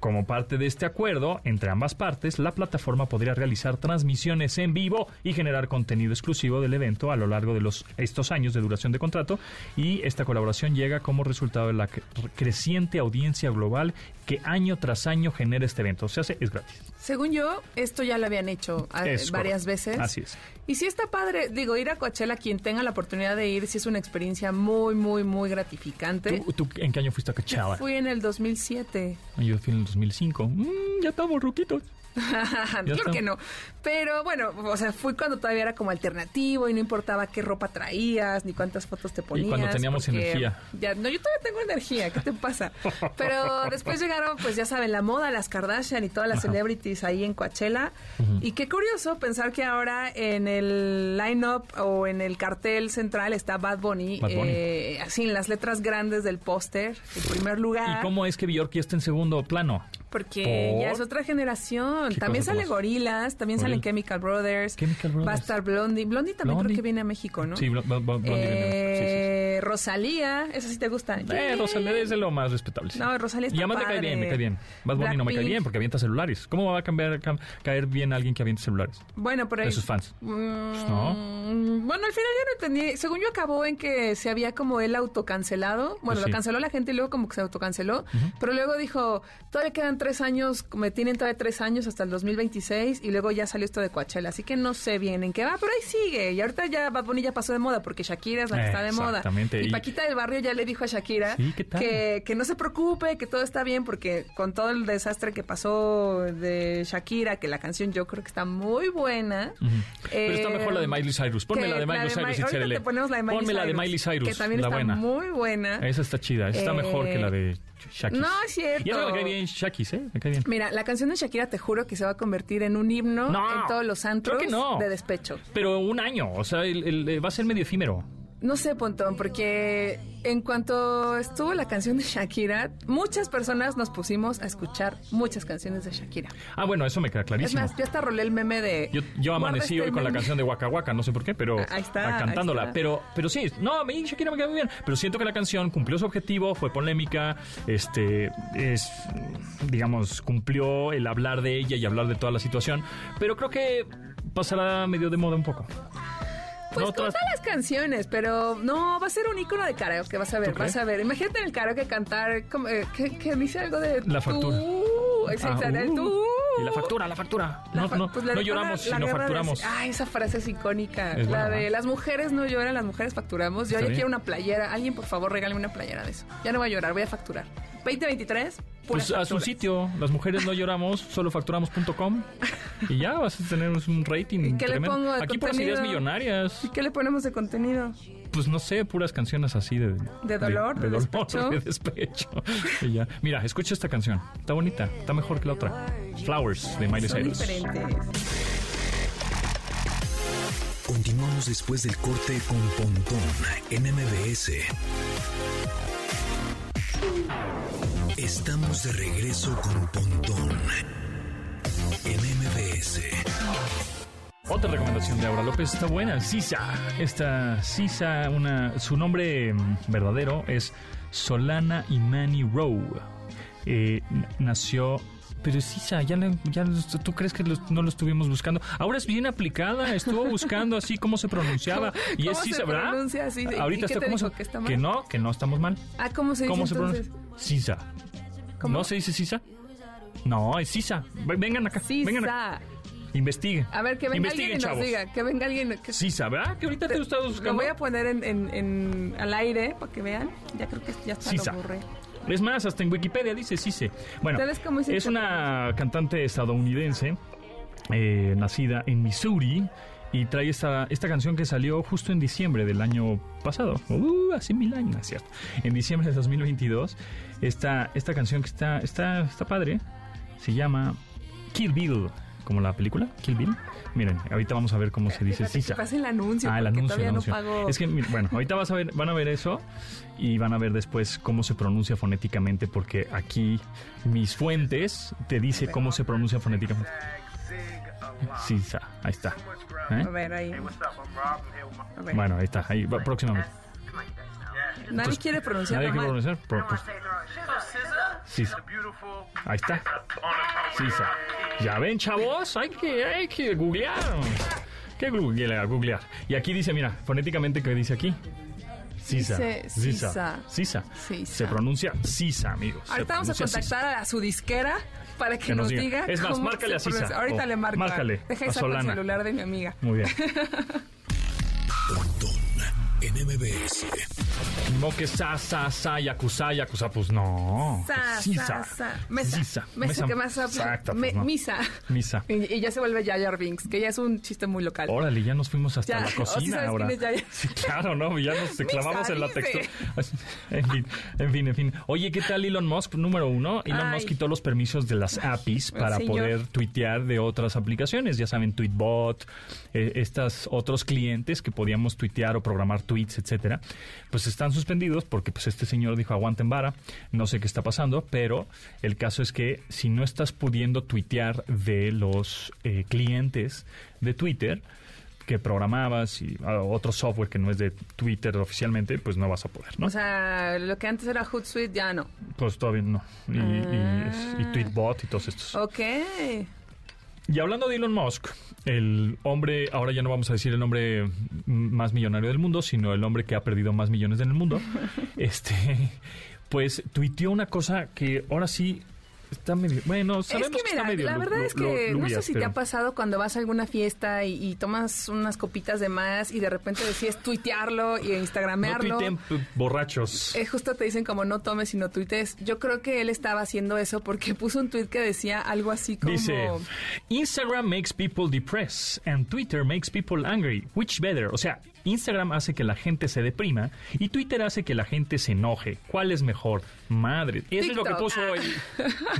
Como parte de este acuerdo entre ambas partes, la plataforma podría realizar transmisiones en vivo y generar contenido exclusivo del evento a lo largo de los estos años de duración de contrato y esta colaboración llega como resultado de la cre- creciente audiencia global que año tras año genera este evento. O sea, se- es gratis. Según yo, esto ya lo habían hecho ah, varias correcto. veces. Así es. Y sí está padre, digo, ir a Coachella, quien tenga la oportunidad de ir, sí es una experiencia muy, muy, muy gratificante. ¿Tú, tú en qué año fuiste a Coachella? Fui en el 2007. Yo fui en el 2005. Mm, ya estamos ruquitos. claro que no. Pero bueno, o sea, fui cuando todavía era como alternativo y no importaba qué ropa traías ni cuántas fotos te ponías. cuando teníamos energía. Ya, no, yo todavía tengo energía, ¿qué te pasa? Pero después llegaron, pues ya saben, la moda, las Kardashian y todas las Ajá. celebrities ahí en Coachella. Y qué curioso pensar que ahora en el line-up o en el cartel central está Bad Bunny, Bad Bunny. eh, así en las letras grandes del póster, en primer lugar. ¿Y cómo es que Bjork ya está en segundo plano? Porque ¿Por? ya es otra generación. ¿Qué También sale más? Gorilas, también salen Gorillaz. Chemical Brothers. Chemical Brothers. Va a estar Blondie. Blondie también Blondie. creo que viene a México, ¿no? Sí, Bl- Bl- Bl- Blondie viene. Sí, sí, sí. Eh, Rosalía, esa sí te gusta. Eh, Rosalía es de lo más respetable. No, Rosalía está Y además me cae bien, me cae bien. Bad Bunny no me cae bien porque avienta celulares. ¿Cómo va a cambiar, cam- caer bien alguien que avienta celulares? Bueno, por ahí. De sus fans. Mm, ¿no? Bueno, al final yo no entendí. Según yo acabó en que se había como él autocancelado. Bueno, Pues lo canceló la gente y luego como que se autocanceló. Pero luego dijo, todavía quedan tres años, me tienen todavía tres años hasta el 2026 y luego ya salió esto de Coachella. Así que no sé bien en qué va, pero ahí sigue. Y ahorita ya Bad Bunny ya pasó de moda porque Shakira es la que está de moda. Y Paquita del Barrio ya le dijo a Shakira que, que no se preocupe, que todo está bien porque con todo el desastre que pasó de Shakira, que la canción yo creo que está muy buena. Pero está Eh, mejor la de Miley Cyrus. Ponme la de Miley Cyrus, Itzelele. ahorita te ponemos la de Miley Ponme la de Cyrus, Miley Cyrus, Que también la está buena. muy buena. Esa está chida. Esa está Eh, mejor que la de Shakis. no, es cierto. Y eso me cae bien Shakis, ¿eh? Me cae bien. Mira, la canción de Shakira te juro que se va a convertir en un himno No, en todos los antros no. de despecho. Pero un año. O sea, el- el- va a ser medio efímero. No sé, Pontón, porque en cuanto estuvo la canción de Shakira, muchas personas nos pusimos a escuchar muchas canciones de Shakira. Ah, bueno, eso me queda Es clarísimo. más, yo hasta rolé el meme de... Yo, yo "Guarda amanecí este hoy con la meme". canción de Waka Waka, no sé por qué, pero Ah, ahí está, ah, ahí cantándola. está. Pero, pero sí, no, a mí Shakira me queda muy bien. Pero siento que la canción cumplió su objetivo, fue polémica, este, es, digamos, cumplió el hablar de ella y hablar de toda la situación. Pero creo que pasará medio de moda un poco. Pues No, todas las canciones, pero no, va a ser un icono de karaoke, vas a ver, ¿Tú vas a ver. Imagínate en el karaoke cantar, como, eh, que, que dice algo de La factura. tú, exacto, Ah, el uh. tú. Y la factura, la factura. La no fa- no, pues la no lloramos, la sino facturamos. Ay, esa frase es icónica. Es la buena, de las mujeres no lloran, las mujeres facturamos. Yo ya quiero una playera. Alguien, por favor, regálame una playera de eso. Ya no voy a llorar, voy a facturar. 2023, puras Pues a su facturas. sitio, las mujeres no lloramos, solo facturamos.com y ya vas a tener un rating ¿Y qué le tremendo. pongo de Aquí puras contenido? ideas millonarias. ¿Y qué le ponemos de contenido? Pues no sé, puras canciones así de... ¿De dolor? De, ¿De dolor, despecho? de despecho. Y ya. Mira, escucha esta canción. Está bonita, está mejor que la otra. Flowers, de Miley Cyrus. diferentes. Continuamos después del corte con Pontón en MBS. Estamos de regreso con Pontón en MBS. Otra recomendación de Aura López está buena, Sisa. Esta Sisa, una, su nombre mm, verdadero es Solana Imani Rowe. Eh, nació. Pero Sisa, ya, le- ya ¿tú crees que lo- no lo estuvimos buscando? Ahora es bien aplicada, estuvo buscando así cómo se pronunciaba. Y ¿Cómo es Sisa, ¿verdad? pronuncia así? ¿Y Ahorita qué está ¿cómo se- ¿Que está mal? Que no, que no estamos mal. Ah, ¿cómo se dice ¿Cómo se pronuncia? Sisa. ¿Cómo? ¿No se dice Sisa? No, es Sisa. Ve- Vengan acá. Vengan acá. Sisa. Investiguen. A ver, que venga Investiguen, alguien y nos chavos. diga. Que venga alguien. Que Sisa, ¿verdad? Que ahorita te lo estás Lo buscando. voy a poner en, en- en- al aire para que vean. Ya creo que ya está Sisa. lo borré. Es más, hasta en Wikipedia dice Sise. Bueno, ¿Ustedes cómo es que una cantante estadounidense eh, nacida en Missouri y trae esta, esta canción que salió justo en diciembre del año pasado. Uh, hace mil años, ¿no es ¿cierto? En diciembre de 2022. Esta, esta canción que está, está, está padre se llama Kill Bill, como la película Kill Bill. Miren, ahorita vamos a ver cómo se dice Espérate que Sisa. pase el anuncio. Ah, el anuncio, todavía el anuncio. no pago. Es que, bueno, ahorita vas a ver, van a ver eso y van a ver después cómo se pronuncia fonéticamente, porque aquí mis fuentes te dice cómo se pronuncia fonéticamente. Sisa, ahí está. ¿Eh? A ver, ahí. A ver. Bueno, ahí está, ahí va, próximamente. Nadie quiere pronunciar ¿Nadie quiere pronunciar? Pro- pues, Sisa. Ahí está. Sisa. Ya ven, chavos, hay que, hay que googlear. ¿Qué googlear? googlear? Y aquí dice, mira, fonéticamente, ¿qué dice aquí? Sisa. Dice Sisa. sisa. Sisa. Se pronuncia Sisa, amigos. Ahorita vamos a Sisa. contactar a su disquera para que, Que nos nos diga. diga. Es más, cómo márcale a Sisa. Ahorita le marco. márcale Deja el celular de mi amiga. Muy bien. En MBS. No que sa, sa, sa, yakuza, yakuza, pues no. Sa, Sisa. sa, sa. Mesa. Sisa. Mesa, que más Exacto, Me- pues no. Misa. Misa. Y, y ya se vuelve Yayar Binks, que ya es un chiste muy local. Órale, ya nos fuimos hasta Ya, la ¿o sí cocina ahora. Sí, claro, ¿no? Ya nos clavamos en la textura. En fin, en fin, en fin. Oye, ¿qué tal Elon Musk? Número uno, Elon Ay. Musk quitó los permisos de las APIs para señor. poder tuitear de otras aplicaciones. Ya saben, Tweetbot, eh, estas otros clientes que podíamos tuitear o programar tweets, etcétera. Pues están suspendidos porque pues este señor dijo aguanten vara, no sé qué está pasando, pero el caso es que si no estás pudiendo tuitear de los eh, clientes de Twitter, que programabas y ah, otro software que no es de Twitter oficialmente, pues no vas a poder, ¿no? O sea, lo que antes era Hootsuite ya no. pues todavía no. Y, y, Ah. y Tweetbot y todos estos. Ok. Y hablando de Elon Musk, el hombre, ahora ya no vamos a decir el hombre más millonario del mundo, sino el hombre que ha perdido más millones en el mundo, este, pues tuiteó una cosa que ahora sí está medio, bueno, sabemos es que mira, está medio la verdad es que no sé si te ha pasado cuando vas a alguna fiesta y, y tomas unas copitas de más y de repente decides tuitearlo y No instagramearlo. tuiteen p- borrachos. Eh, justo te dicen como no tomes sino tuites. Yo creo que él estaba haciendo eso porque puso un tuit que decía algo así como... Dice, Instagram makes people depressed and Twitter makes people angry. Which better? O sea, Instagram hace que la gente se deprima y Twitter hace que la gente se enoje. ¿Cuál es mejor? Madre. Eso es lo que puso hoy.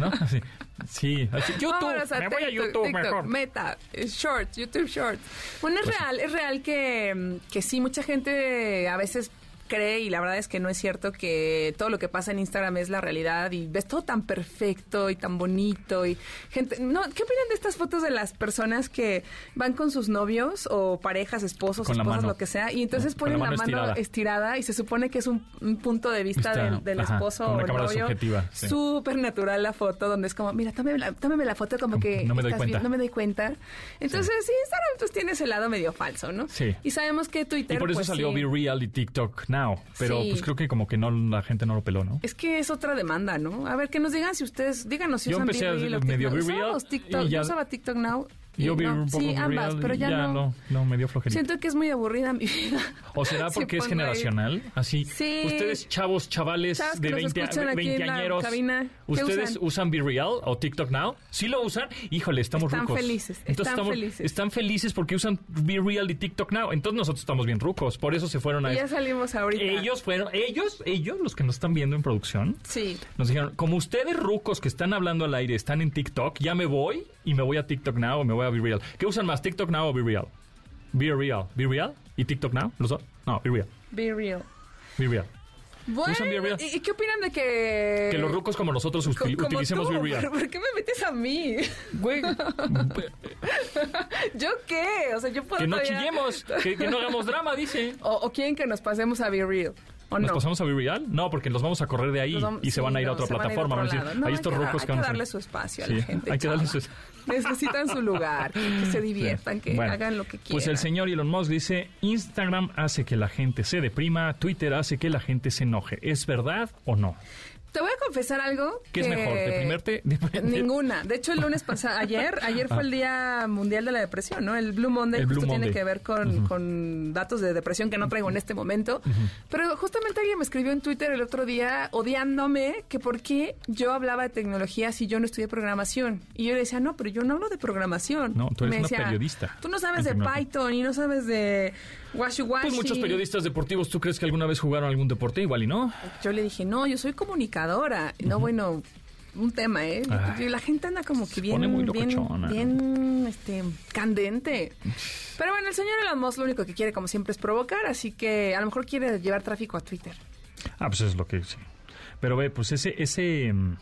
¿No? Así, Sí, así, YouTube. Me voy a YouTube TikTok, mejor. Meta, eh, Shorts, YouTube Shorts. Bueno, es Pues real, es real que, que sí, mucha gente a veces cree y la verdad es que no es cierto que todo lo que pasa en Instagram es la realidad y ves todo tan perfecto y tan bonito y gente no ¿qué opinan de estas fotos de las personas que van con sus novios o parejas esposos Con esposas lo que sea y entonces ponen la mano mano, estirada. estirada. y se supone que es un, un punto de vista Está- del, del ajá, esposo o cámara novio sí. súper natural la foto donde es como mira tómame la, la foto como que no me doy estás cuenta. bien, no me doy cuenta. Entonces, sí, Instagram pues tiene ese lado medio falso, ¿no? Sí. Y sabemos que Twitter Y por eso pues, salió. Be Real y TikTok Now. Pero Sí. pues creo que como que no la gente no lo peló, ¿no? Es que es otra demanda, ¿no? A ver, que nos digan si ustedes, díganos si Yo usan empecé a Be Real o medio TikTok. Be Real TikTok, y ya- yo usaba TikTok Now. Yo vi no, un poco sí, ambas, pero ya, no. no, no, me dio flojerita. Siento que es muy aburrida mi vida. ¿O será porque es generacional? Así, Sí. ustedes chavos, chavales Chavos que de nos 20, escuchan aquí en la 20 cabina, ¿qué ¿ustedes usan? usan? Be Real o TikTok Now? ¿Sí lo usan? Híjole, estamos Están rucos. felices, Entonces están estamos, felices. Están felices porque usan Be Real y TikTok Now. Entonces nosotros estamos bien rucos. Por eso se fueron a... Y ya salimos ahorita. Ellos fueron, ellos, ellos, los que nos están viendo en producción, Sí. nos dijeron, como ustedes rucos que están hablando al aire están en TikTok, ya me voy y me voy a TikTok Now o me voy a Be Real. ¿Qué usan más, TikTok Now o Be Real? Be Real. ¿Be Real? ¿Y TikTok Now? ¿Los dos? No, Be Real. Be real. Be Real. Bueno, ¿Usan Be Real? ¿y qué opinan de que... Que los rucos como nosotros co- como utilicemos tú? Be Real. ¿Por, por qué me metes a mí? Güey, ¿Yo qué? O sea, yo puedo que no todavía- chillemos, que, que no hagamos drama, dice. O, o quieren que nos pasemos a Be Real. ¿O ¿Nos no? pasamos a Real? No, porque los vamos a correr de ahí vamos- y se sí, van a ir a otra se van a ir a plataforma. otro. No, hay hay estos que- rucos hay que que van a darle su espacio a Sí, la gente. hay que darle su- Necesitan su lugar, que se diviertan, que Bueno, hagan lo que quieran. Pues el señor Elon Musk dice, Instagram hace que la gente se deprima, Twitter hace que la gente se enoje. ¿Es verdad o no? Te voy a confesar algo. ¿Qué es que- mejor, deprimerte? Deprimerte. Ninguna. De hecho, el lunes pasado, ayer, ayer fue el Día Mundial de la Depresión, ¿no? El Blue Monday El Blue justo tiene que ver con, con datos de depresión que no traigo en este momento. Pero justamente alguien me escribió en Twitter el otro día odiándome que por qué yo hablaba de tecnología si yo no estudié programación. Y yo le decía, no, pero yo no hablo de programación. No, tú eres me una periodista Tú no sabes de tecnología". Python y no sabes de Washi Washi. Pues muchos periodistas deportivos, ¿tú crees que alguna vez jugaron algún deporte? Igual y no. Yo le dije, no, yo soy comunicadora. No, bueno, un tema, ¿eh? Ay. Y la gente anda como que bien, pone muy bien, bien, este, candente. Pero bueno, el señor Elon Musk lo único que quiere, como siempre, es provocar, así que a lo mejor quiere llevar tráfico a Twitter. Ah, pues es lo que sí. Pero ve, pues ese, ese, mm,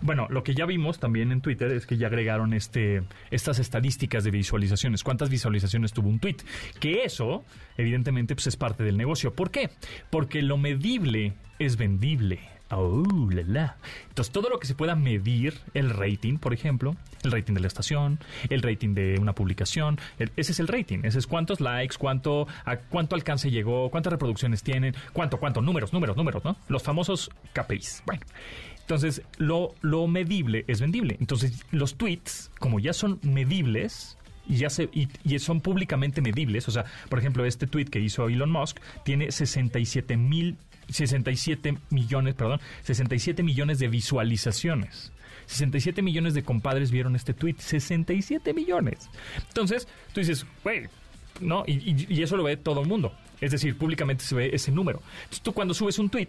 Bueno, lo que ya vimos también en Twitter es que ya agregaron este estas estadísticas de visualizaciones. ¿Cuántas visualizaciones tuvo un tweet? Que eso, evidentemente, pues es parte del negocio. ¿Por qué? Porque lo medible es vendible. Oh, la, la. Entonces, todo lo que se pueda medir, el rating, por ejemplo, el rating de la estación, el rating de una publicación, ese es el rating. Ese es cuántos likes, cuánto, a cuánto alcance llegó, cuántas reproducciones tienen, cuánto, cuánto, números, números, números, ¿no? Los famosos KPIs. Bueno, entonces, lo, lo medible es vendible. Entonces, los tweets, como ya son medibles, y ya se y, son públicamente medibles, o sea, por ejemplo, este tweet que hizo Elon Musk tiene 67 mil 67 millones, perdón, 67 millones de visualizaciones. 67 millones de compadres vieron este tweet, 67 millones. Entonces, tú dices, güey, no, y, y- y eso lo ve todo el mundo. Es decir, públicamente se ve ese número. Entonces, tú cuando subes un tweet,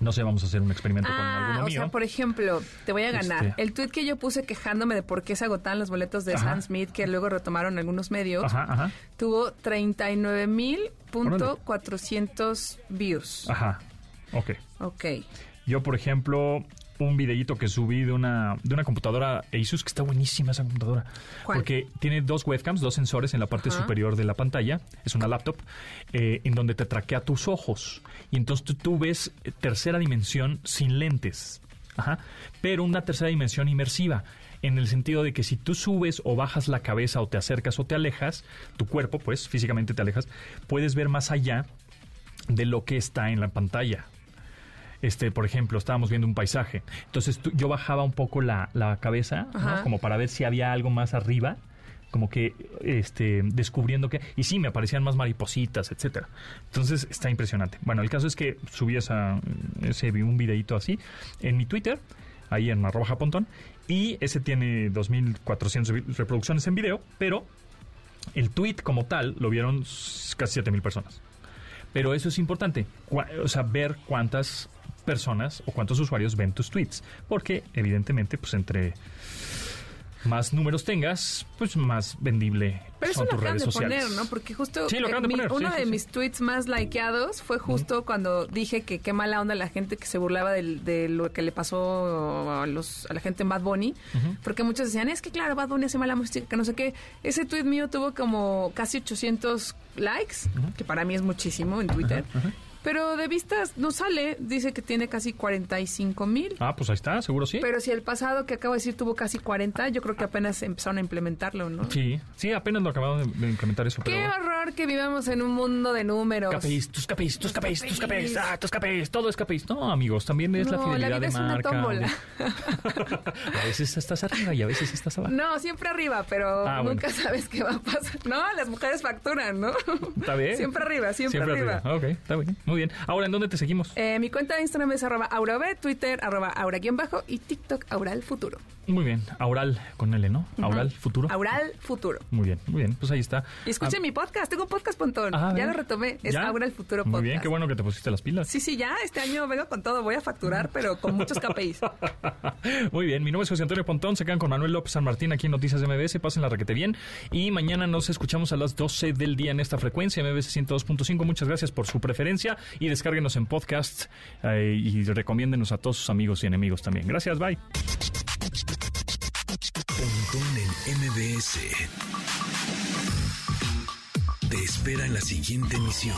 no sé, vamos a hacer un experimento con Ah, alguno o mío. sea, por ejemplo, te voy a ganar. Este- El tweet que yo puse quejándome de por qué se agotaban los boletos de Ajá. Sam Smith, que luego retomaron algunos medios, Ajá, ajá, tuvo 39.400 views. ajá. Ok. Ok. Yo, por ejemplo, un videíto que subí de una, de una computadora Asus, que está buenísima esa computadora. ¿Cuál? Porque tiene dos webcams, dos sensores en la parte Ajá. superior de la pantalla. Es una laptop, eh, en donde te traquea tus ojos. Y entonces tú, tú ves eh, tercera dimensión sin lentes. Ajá. Pero una tercera dimensión inmersiva. En el sentido de que si tú subes o bajas la cabeza o te acercas o te alejas, tu cuerpo, pues físicamente te alejas, puedes ver más allá de lo que está en la pantalla. Este, por ejemplo, estábamos viendo un paisaje. Entonces tú- yo bajaba un poco la, la cabeza, ¿no? Como para ver si había algo más arriba, como que este, descubriendo que... Y sí, me aparecían más maripositas, etcétera. Entonces está impresionante. Bueno, el caso es que subí esa, ese, un videito así en mi Twitter, ahí en arroba japontón, y ese tiene 2.400 vi- reproducciones en video, pero el tweet como tal lo vieron casi 7.000 personas. Pero eso es importante, o sea, ver cuántas personas o cuántos usuarios ven tus tweets, porque evidentemente, pues entre más números tengas, pues más vendible Pero eso son lo tus acaban redes de sociales. poner, ¿no? Porque justo Sí, eh, mi- poner, uno sí, de sí. mis tweets más likeados fue justo cuando dije que qué mala onda la gente que se burlaba de, lo que le pasó a, los, a la gente en Bad Bunny. Porque muchos decían, es que claro, Bad Bunny hace mala música, que no sé qué. Ese tweet mío tuvo como casi 800 likes, que para mí es muchísimo en Twitter. Pero de vistas no sale, dice que tiene casi 45 mil. Ah, pues ahí está, seguro sí. Pero si el pasado que acabo de decir tuvo casi 40, yo creo que apenas empezaron a implementarlo, ¿no? Sí, sí, apenas lo acabaron de, implementar eso. Qué pero... horror que vivamos en un mundo de números. KPIs, tus KPIs, tus KPIs, tus KPIs, ah, tus KPIs, todo es KPIs. No, amigos, también es la No, la fidelidad vida de es una marca. tómbola. a veces estás arriba y a veces estás abajo. No, siempre arriba, pero Ah, bueno. nunca sabes qué va a pasar. No, las mujeres facturan, ¿no? Está bien. Siempre arriba, siempre, arriba. Ok, está bien. Muy bien. Ahora, ¿en dónde te seguimos? Eh, mi cuenta de Instagram es arroba aurav, Twitter arroba aura-bajo y TikTok aural futuro. Muy bien. Aural con L, ¿no? Aural, futuro. Aural futuro. Muy bien, muy bien. Pues ahí está. Y escuchen Ah, mi podcast, tengo un podcast pontón. ah, ya lo retomé, es ¿Ya? Aural Futuro Muy Podcast. bien, qué bueno que te pusiste las pilas. Sí, sí, ya, este año vengo con todo, voy a facturar, pero con muchos KPIs. Muy bien, mi nombre es José Antonio Pontón, se quedan con Manuel López San Martín aquí en Noticias MBS, pasen la requete bien y mañana nos escuchamos a las 12 del día en esta frecuencia MBS 102.5, muchas gracias por su preferencia y descárguenos en podcast eh, y recomiéndenos a todos sus amigos y enemigos también. Gracias, bye. MBS. Te espera en la siguiente emisión.